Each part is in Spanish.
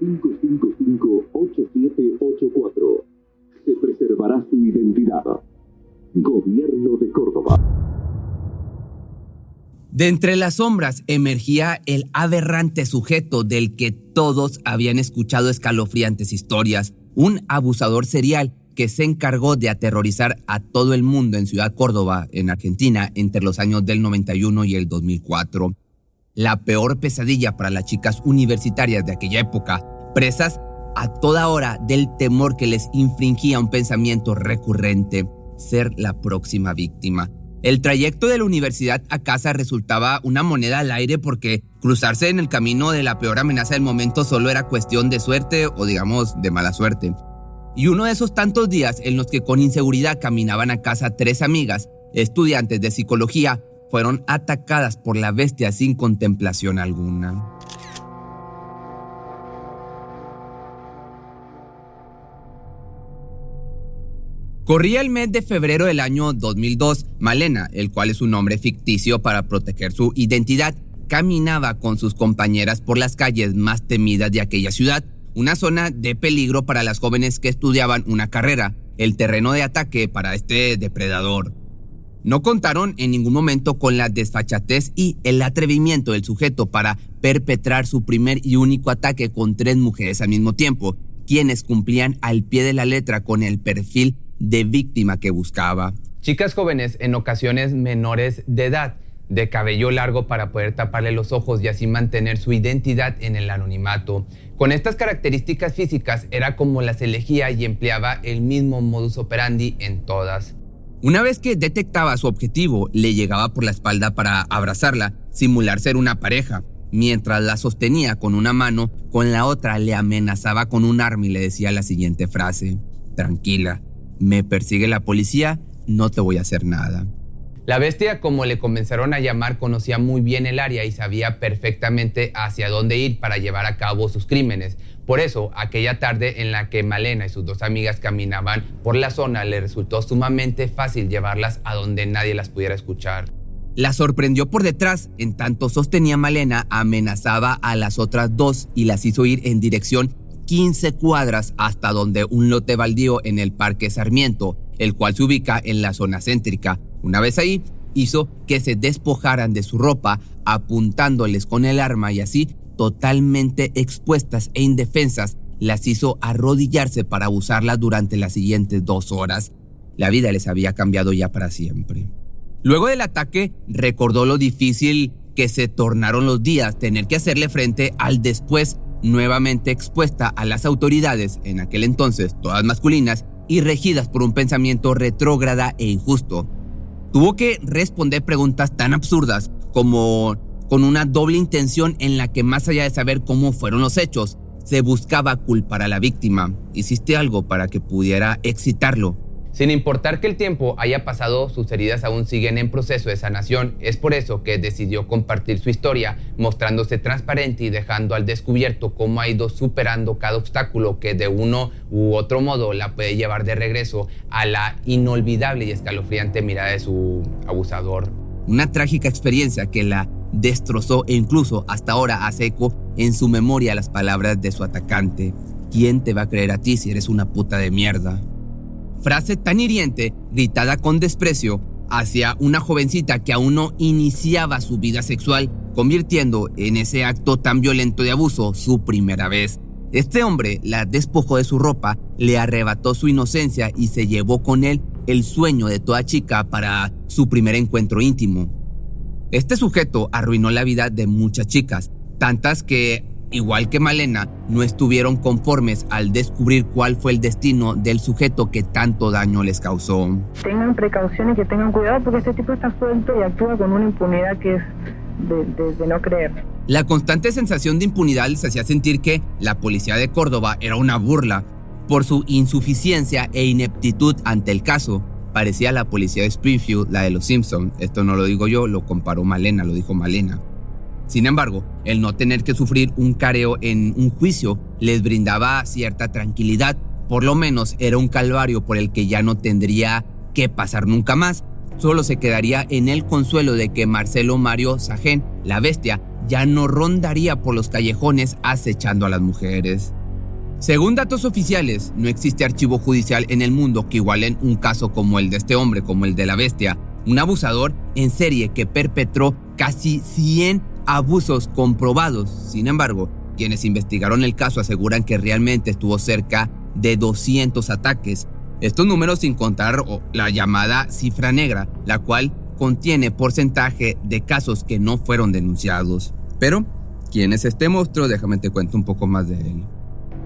Llame al 0800-555-8784. Se preservará su identidad. Gobierno de Córdoba. De entre las sombras emergía el aberrante sujeto del que todos habían escuchado escalofriantes historias, un abusador serial que se encargó de aterrorizar a todo el mundo en Ciudad Córdoba, en Argentina, entre los años del 91 y el 2004. La peor pesadilla para las chicas universitarias de aquella época, presas a toda hora del temor que les infringía un pensamiento recurrente, ser la próxima víctima. El trayecto de la universidad a casa resultaba una moneda al aire porque cruzarse en el camino de la peor amenaza del momento solo era cuestión de suerte o digamos de mala suerte. Y uno de esos tantos días en los que con inseguridad caminaban a casa tres amigas, estudiantes de psicología, fueron atacadas por la bestia sin contemplación alguna. Corría el mes de febrero del año 2002. Malena, el cual es un nombre ficticio para proteger su identidad, caminaba con sus compañeras por las calles más temidas de aquella ciudad, una zona de peligro para las jóvenes que estudiaban una carrera, el terreno de ataque para este depredador. No contaron en ningún momento con la desfachatez y el atrevimiento del sujeto para perpetrar su primer y único ataque con tres mujeres al mismo tiempo, quienes cumplían al pie de la letra con el perfil de víctima que buscaba. Chicas jóvenes, en ocasiones menores de edad, de cabello largo para poder taparle los ojos y así mantener su identidad en el anonimato. Con estas características físicas era como las elegía y empleaba el mismo modus operandi en todas. Una vez que detectaba su objetivo, le llegaba por la espalda para abrazarla, simular ser una pareja. Mientras la sostenía con una mano, con la otra le amenazaba con un arma y le decía la siguiente frase, tranquila, me persigue la policía, no te voy a hacer nada. La bestia, como le comenzaron a llamar, conocía muy bien el área y sabía perfectamente hacia dónde ir para llevar a cabo sus crímenes. Por eso, aquella tarde en la que Malena y sus dos amigas caminaban por la zona, le resultó sumamente fácil llevarlas a donde nadie las pudiera escuchar. La sorprendió por detrás, en tanto sostenía Malena, amenazaba a las otras dos y las hizo ir en dirección 15 cuadras hasta donde un lote baldío en el Parque Sarmiento, el cual se ubica en la zona céntrica. Una vez ahí, hizo que se despojaran de su ropa apuntándoles con el arma y así, totalmente expuestas e indefensas, las hizo arrodillarse para usarla durante las siguientes dos horas. La vida les había cambiado ya para siempre. Luego del ataque, recordó lo difícil que se tornaron los días, tener que hacerle frente al después nuevamente expuesta a las autoridades, en aquel entonces todas masculinas, y regidas por un pensamiento retrógrada e injusto. Tuvo que responder preguntas tan absurdas como con una doble intención en la que más allá de saber cómo fueron los hechos, se buscaba culpar a la víctima. Hiciste algo para que pudiera excitarlo. Sin importar que el tiempo haya pasado, sus heridas aún siguen en proceso de sanación. Es por eso que decidió compartir su historia, mostrándose transparente y dejando al descubierto cómo ha ido superando cada obstáculo que de uno u otro modo la puede llevar de regreso a la inolvidable y escalofriante mirada de su abusador. Una trágica experiencia que la destrozó e incluso hasta ahora hace eco en su memoria las palabras de su atacante. ¿Quién te va a creer a ti si eres una puta de mierda? frase tan hiriente, gritada con desprecio, hacia una jovencita que aún no iniciaba su vida sexual, convirtiendo en ese acto tan violento de abuso su primera vez. Este hombre la despojó de su ropa, le arrebató su inocencia y se llevó con él el sueño de toda chica para su primer encuentro íntimo. Este sujeto arruinó la vida de muchas chicas, tantas que igual que Malena, no estuvieron conformes al descubrir cuál fue el destino del sujeto que tanto daño les causó. Tengan precauciones, que tengan cuidado porque este tipo está suelto y actúa con una impunidad que es de, no creer. La constante sensación de impunidad les hacía sentir que la policía de Córdoba era una burla por su insuficiencia e ineptitud ante el caso. Parecía la policía de Springfield, la de los Simpsons. Esto no lo digo yo, lo comparó Malena, lo dijo Malena. Sin embargo, el no tener que sufrir un careo en un juicio les brindaba cierta tranquilidad. Por lo menos era un calvario por el que ya no tendría que pasar nunca más. Solo se quedaría en el consuelo de que Marcelo Mario Sajén, la bestia, ya no rondaría por los callejones acechando a las mujeres. Según datos oficiales, no existe archivo judicial en el mundo que igualen un caso como el de este hombre, como el de la bestia, un abusador en serie que perpetró casi 100 abusos comprobados. Sin embargo, quienes investigaron el caso aseguran que realmente estuvo cerca de 200 ataques. Estos números sin contar la llamada cifra negra, la cual contiene porcentaje de casos que no fueron denunciados. Pero, ¿quién es este monstruo? Déjame te cuento un poco más de él.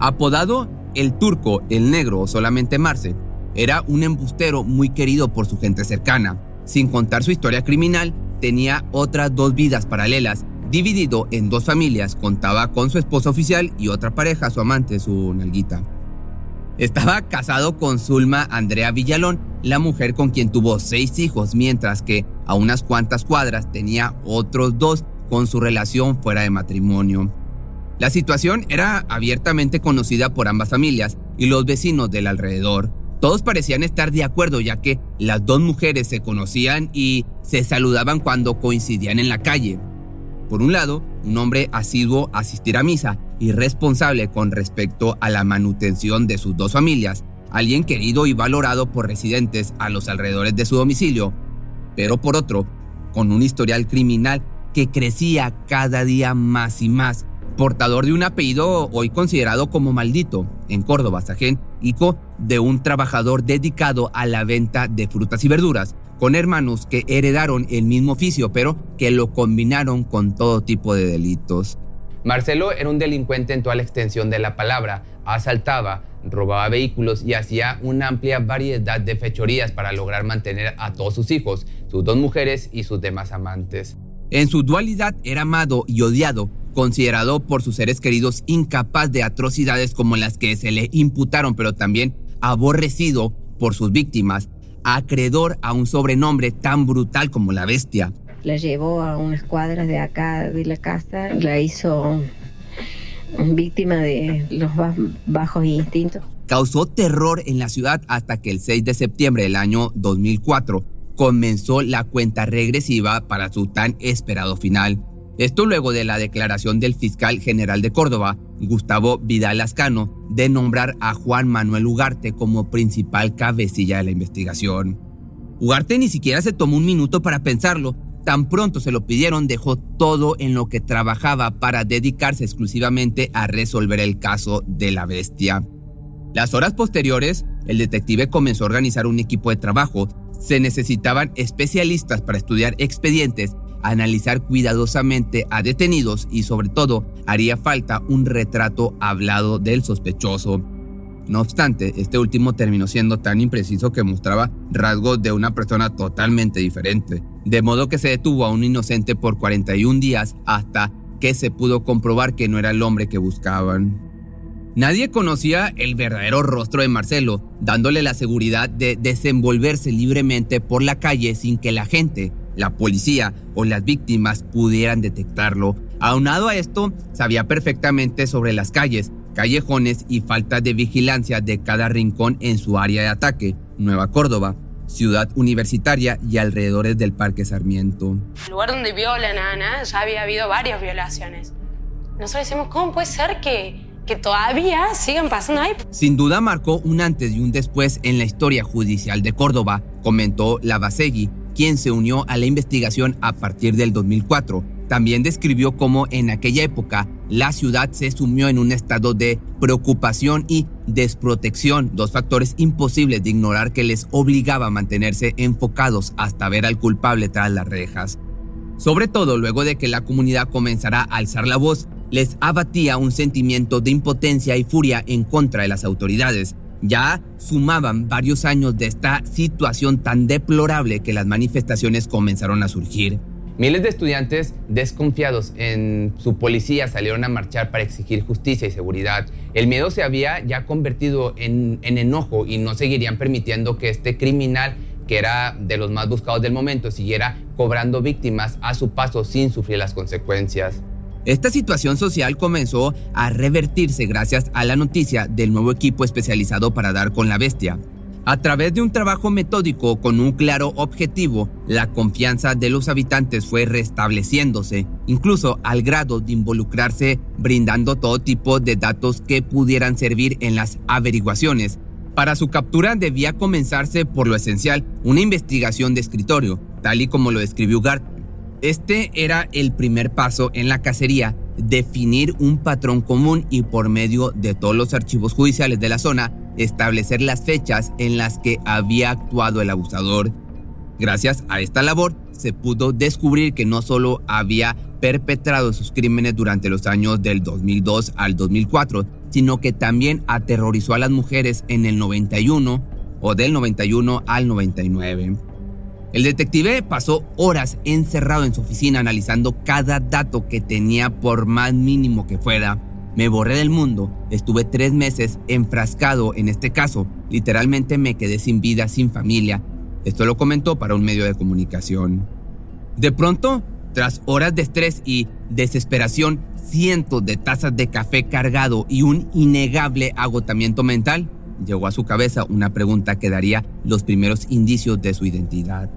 Apodado el turco, el negro o solamente Marce, era un embustero muy querido por su gente cercana. Sin contar su historia criminal, tenía otras dos vidas paralelas. Dividido en dos familias, contaba con su esposa oficial y otra pareja, su amante, su nalguita. Estaba casado con Zulma Andrea Villalón, la mujer con quien tuvo seis hijos, mientras que a unas cuantas cuadras tenía otros dos con su relación fuera de matrimonio. La situación era abiertamente conocida por ambas familias y los vecinos del alrededor. Todos parecían estar de acuerdo ya que las dos mujeres se conocían y se saludaban cuando coincidían en la calle. Por un lado, un hombre asiduo a asistir a misa y responsable con respecto a la manutención de sus dos familias, alguien querido y valorado por residentes a los alrededores de su domicilio, pero por otro, con un historial criminal que crecía cada día más y más portador de un apellido hoy considerado como maldito en Córdoba, Sajén, hijo de un trabajador dedicado a la venta de frutas y verduras, con hermanos que heredaron el mismo oficio, pero que lo combinaron con todo tipo de delitos. Marcelo era un delincuente en toda la extensión de la palabra, asaltaba, robaba vehículos y hacía una amplia variedad de fechorías para lograr mantener a todos sus hijos, sus dos mujeres y sus demás amantes. En su dualidad era amado y odiado, considerado por sus seres queridos incapaz de atrocidades como las que se le imputaron, pero también aborrecido por sus víctimas, acreedor a un sobrenombre tan brutal como la bestia. La llevó a unas cuadras de acá de la casa, la hizo víctima de los bajos instintos. Causó terror en la ciudad hasta que el 6 de septiembre del año 2004 comenzó la cuenta regresiva para su tan esperado final. Esto luego de la declaración del fiscal general de Córdoba, Gustavo Vidal Ascano, de nombrar a Juan Manuel Ugarte como principal cabecilla de la investigación. Ugarte ni siquiera se tomó un minuto para pensarlo. Tan pronto se lo pidieron, dejó todo en lo que trabajaba para dedicarse exclusivamente a resolver el caso de la bestia. Las horas posteriores, el detective comenzó a organizar un equipo de trabajo. Se necesitaban especialistas para estudiar expedientes analizar cuidadosamente a detenidos y sobre todo haría falta un retrato hablado del sospechoso. No obstante, este último terminó siendo tan impreciso que mostraba rasgos de una persona totalmente diferente, de modo que se detuvo a un inocente por 41 días hasta que se pudo comprobar que no era el hombre que buscaban. Nadie conocía el verdadero rostro de Marcelo, dándole la seguridad de desenvolverse libremente por la calle sin que la gente la policía o las víctimas pudieran detectarlo. Aunado a esto, sabía perfectamente sobre las calles, callejones y falta de vigilancia de cada rincón en su área de ataque, Nueva Córdoba, ciudad universitaria y alrededores del Parque Sarmiento. El lugar donde violan a Ana ya había habido varias violaciones. Nosotros decimos, ¿cómo puede ser que, que todavía sigan pasando ahí? Sin duda marcó un antes y un después en la historia judicial de Córdoba, comentó Lavasegui, quien se unió a la investigación a partir del 2004. También describió cómo en aquella época la ciudad se sumió en un estado de preocupación y desprotección, dos factores imposibles de ignorar que les obligaba a mantenerse enfocados hasta ver al culpable tras las rejas. Sobre todo luego de que la comunidad comenzara a alzar la voz, les abatía un sentimiento de impotencia y furia en contra de las autoridades, ya sumaban varios años de esta situación tan deplorable que las manifestaciones comenzaron a surgir. Miles de estudiantes desconfiados en su policía salieron a marchar para exigir justicia y seguridad. El miedo se había ya convertido en, en enojo y no seguirían permitiendo que este criminal que era de los más buscados del momento, siguiera cobrando víctimas a su paso sin sufrir las consecuencias. Esta situación social comenzó a revertirse gracias a la noticia del nuevo equipo especializado para dar con la bestia. A través de un trabajo metódico con un claro objetivo, la confianza de los habitantes fue restableciéndose, incluso al grado de involucrarse brindando todo tipo de datos que pudieran servir en las averiguaciones. Para su captura debía comenzarse por lo esencial, una investigación de escritorio, tal y como lo describió Gart. Este era el primer paso en la cacería, definir un patrón común y por medio de todos los archivos judiciales de la zona, establecer las fechas en las que había actuado el abusador. Gracias a esta labor, se pudo descubrir que no solo había perpetrado sus crímenes durante los años del 2002 al 2004, sino que también aterrorizó a las mujeres en el 91 o del 91 al 99. El detective pasó horas encerrado en su oficina analizando cada dato que tenía por más mínimo que fuera. Me borré del mundo, estuve tres meses enfrascado en este caso, literalmente me quedé sin vida, sin familia. Esto lo comentó para un medio de comunicación. De pronto, tras horas de estrés y desesperación, cientos de tazas de café cargado y un innegable agotamiento mental, llegó a su cabeza una pregunta que daría los primeros indicios de su identidad.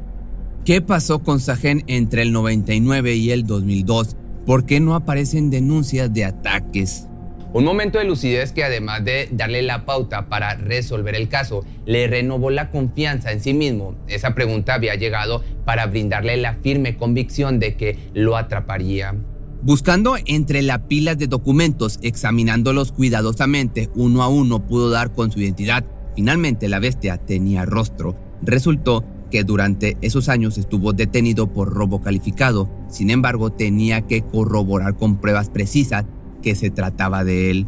¿Qué pasó con Sajen entre el 99 y el 2002? ¿Por qué no aparecen denuncias de ataques? Un momento de lucidez que además de darle la pauta para resolver el caso, le renovó la confianza en sí mismo. Esa pregunta había llegado para brindarle la firme convicción de que lo atraparía. Buscando entre la pila de documentos, examinándolos cuidadosamente, uno a uno pudo dar con su identidad. Finalmente la bestia tenía rostro. Resultó que durante esos años estuvo detenido por robo calificado. Sin embargo, tenía que corroborar con pruebas precisas que se trataba de él.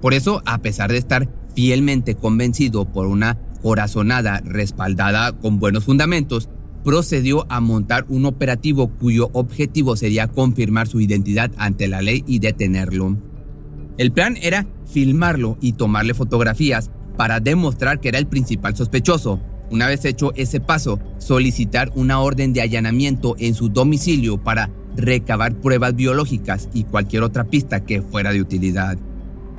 Por eso, a pesar de estar fielmente convencido por una corazonada respaldada con buenos fundamentos, procedió a montar un operativo cuyo objetivo sería confirmar su identidad ante la ley y detenerlo. El plan era filmarlo y tomarle fotografías para demostrar que era el principal sospechoso, una vez hecho ese paso, solicitar una orden de allanamiento en su domicilio para recabar pruebas biológicas y cualquier otra pista que fuera de utilidad.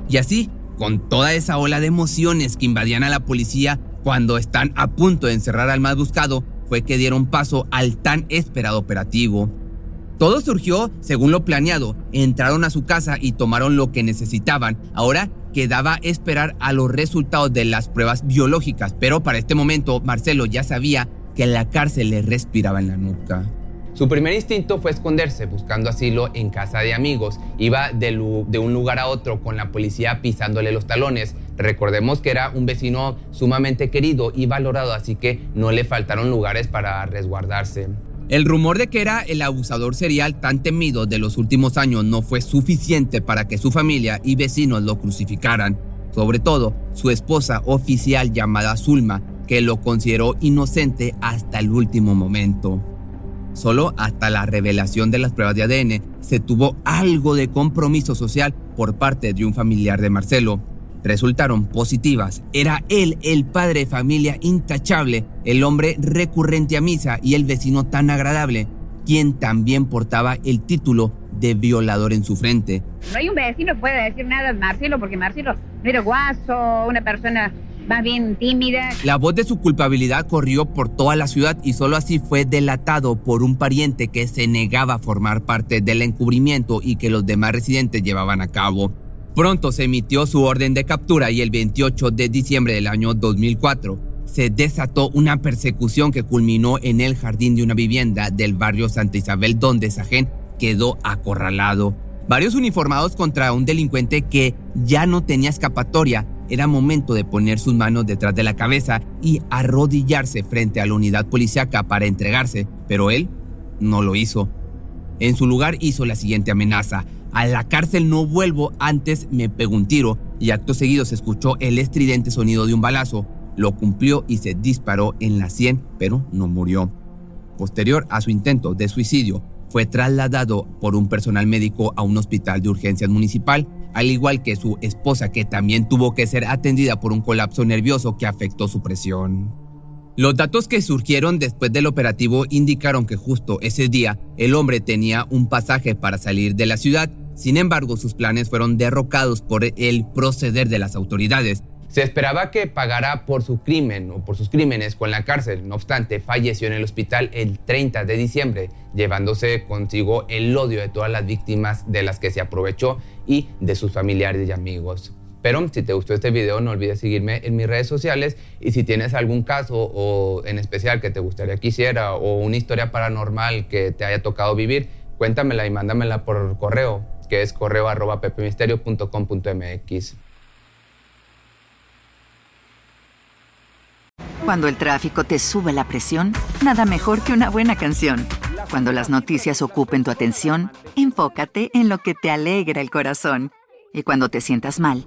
Y así, con toda esa ola de emociones que invadían a la policía cuando están a punto de encerrar al más buscado, fue que dieron paso al tan esperado operativo. Todo surgió según lo planeado. Entraron a su casa y tomaron lo que necesitaban. Ahora quedaba esperar a los resultados de las pruebas biológicas, pero para este momento Marcelo ya sabía que la cárcel le respiraba en la nuca. Su primer instinto fue esconderse, buscando asilo en casa de amigos. Iba de, de, un lugar a otro con la policía pisándole los talones. Recordemos que era un vecino sumamente querido y valorado, así que no le faltaron lugares para resguardarse. El rumor de que era el abusador serial tan temido de los últimos años no fue suficiente para que su familia y vecinos lo crucificaran. Sobre todo, su esposa oficial llamada Zulma, que lo consideró inocente hasta el último momento. Solo hasta la revelación de las pruebas de ADN se tuvo algo de compromiso social por parte de un familiar de Marcelo, resultaron positivas. Era él el padre de familia intachable, el hombre recurrente a misa y el vecino tan agradable, quien también portaba el título de violador en su frente. No hay un vecino que pueda decir nada de Marcelo, porque Marcelo no era guaso, una persona más bien tímida. La voz de su culpabilidad corrió por toda la ciudad y solo así fue delatado por un pariente que se negaba a formar parte del encubrimiento y que los demás residentes llevaban a cabo. Pronto se emitió su orden de captura y el 28 de diciembre del año 2004 se desató una persecución que culminó en el jardín de una vivienda del barrio Santa Isabel donde Sajen quedó acorralado. Varios uniformados contra un delincuente que ya no tenía escapatoria. Era momento de poner sus manos detrás de la cabeza y arrodillarse frente a la unidad policíaca para entregarse, pero él no lo hizo. En su lugar hizo la siguiente amenaza. A la cárcel no vuelvo, antes me pegó un tiro y acto seguido se escuchó el estridente sonido de un balazo. Lo cumplió y se disparó en la sien, pero no murió. Posterior a su intento de suicidio, fue trasladado por un personal médico a un hospital de urgencias municipal, al igual que su esposa que también tuvo que ser atendida por un colapso nervioso que afectó su presión. Los datos que surgieron después del operativo indicaron que justo ese día el hombre tenía un pasaje para salir de la ciudad, sin embargo sus planes fueron derrocados por el proceder de las autoridades. Se esperaba que pagara por su crimen o por sus crímenes con la cárcel, no obstante falleció en el hospital el 30 de diciembre, llevándose consigo el odio de todas las víctimas de las que se aprovechó y de sus familiares y amigos. Pero si te gustó este video, no olvides seguirme en mis redes sociales y si tienes algún caso o en especial que te gustaría que hiciera o una historia paranormal que te haya tocado vivir, cuéntamela y mándamela por correo, que es correo arroba pepemisterio.com.mx. Cuando el tráfico te sube la presión, nada mejor que una buena canción. Cuando las noticias ocupen tu atención, enfócate en lo que te alegra el corazón. Y cuando te sientas mal,